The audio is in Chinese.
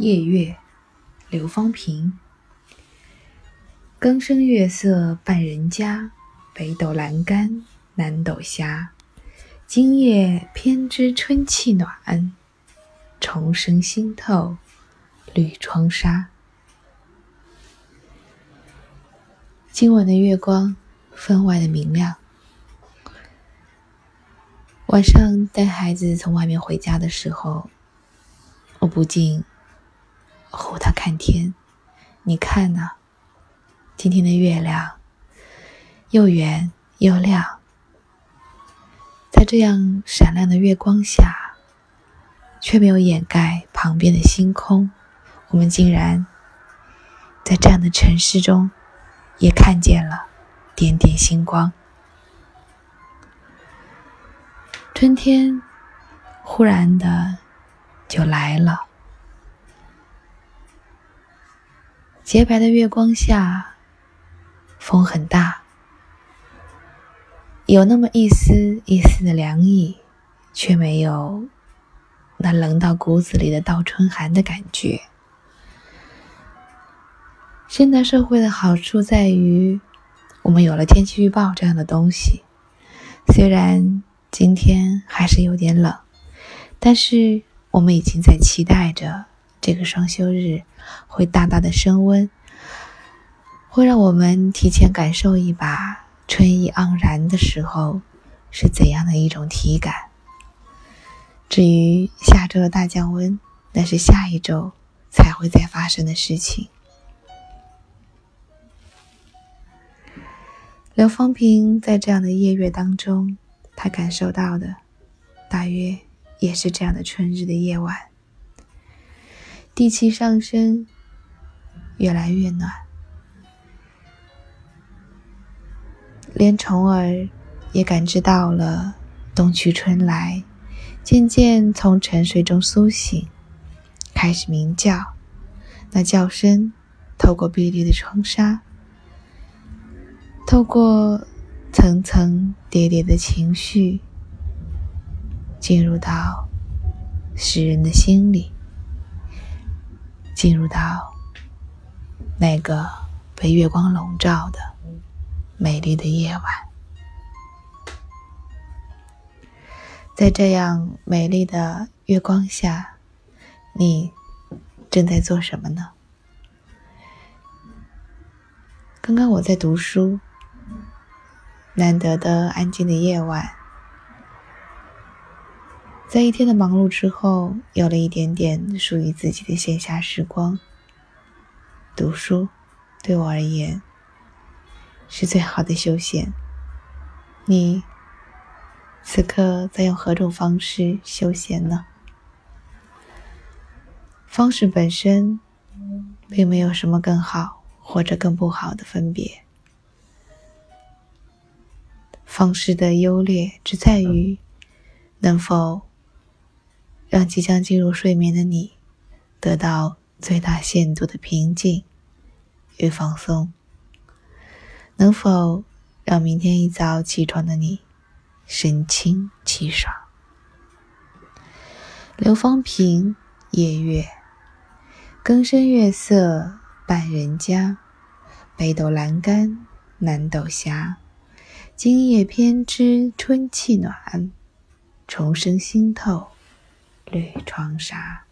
夜月，刘方平。更深月色半人家，北斗阑干南斗斜。今夜偏知春气暖，重生新透绿窗纱。今晚的月光分外的明亮。晚上带孩子从外面回家的时候，我不禁哄他看天。你看呐，今天的月亮又圆又亮，在这样闪亮的月光下，却没有掩盖旁边的星空。我们竟然在这样的城市中，也看见了点点星光。春天忽然的就来了，洁白的月光下，风很大，有那么一丝一丝的凉意，却没有那冷到骨子里的倒春寒的感觉。现代社会的好处在于，我们有了天气预报这样的东西，虽然。今天还是有点冷，但是我们已经在期待着这个双休日会大大的升温，会让我们提前感受一把春意盎然的时候是怎样的一种体感。至于下周的大降温，那是下一周才会再发生的事情。刘方平在这样的夜月当中。他感受到的，大约也是这样的春日的夜晚，地气上升，越来越暖，连虫儿也感知到了冬去春来，渐渐从沉睡中苏醒，开始鸣叫。那叫声透过碧绿的窗纱，透过。层层叠叠的情绪进入到诗人的心里，进入到那个被月光笼罩的美丽的夜晚。在这样美丽的月光下，你正在做什么呢？刚刚我在读书。难得的安静的夜晚，在一天的忙碌之后，有了一点点属于自己的闲暇时光。读书对我而言是最好的休闲。你此刻在用何种方式休闲呢？方式本身并没有什么更好或者更不好的分别。方式的优劣只在于能否让即将进入睡眠的你得到最大限度的平静与放松，能否让明天一早起床的你神清气爽。刘方平，夜月，更深月色半人家，北斗阑干南斗斜。今夜偏知春气暖，重生新透绿窗纱。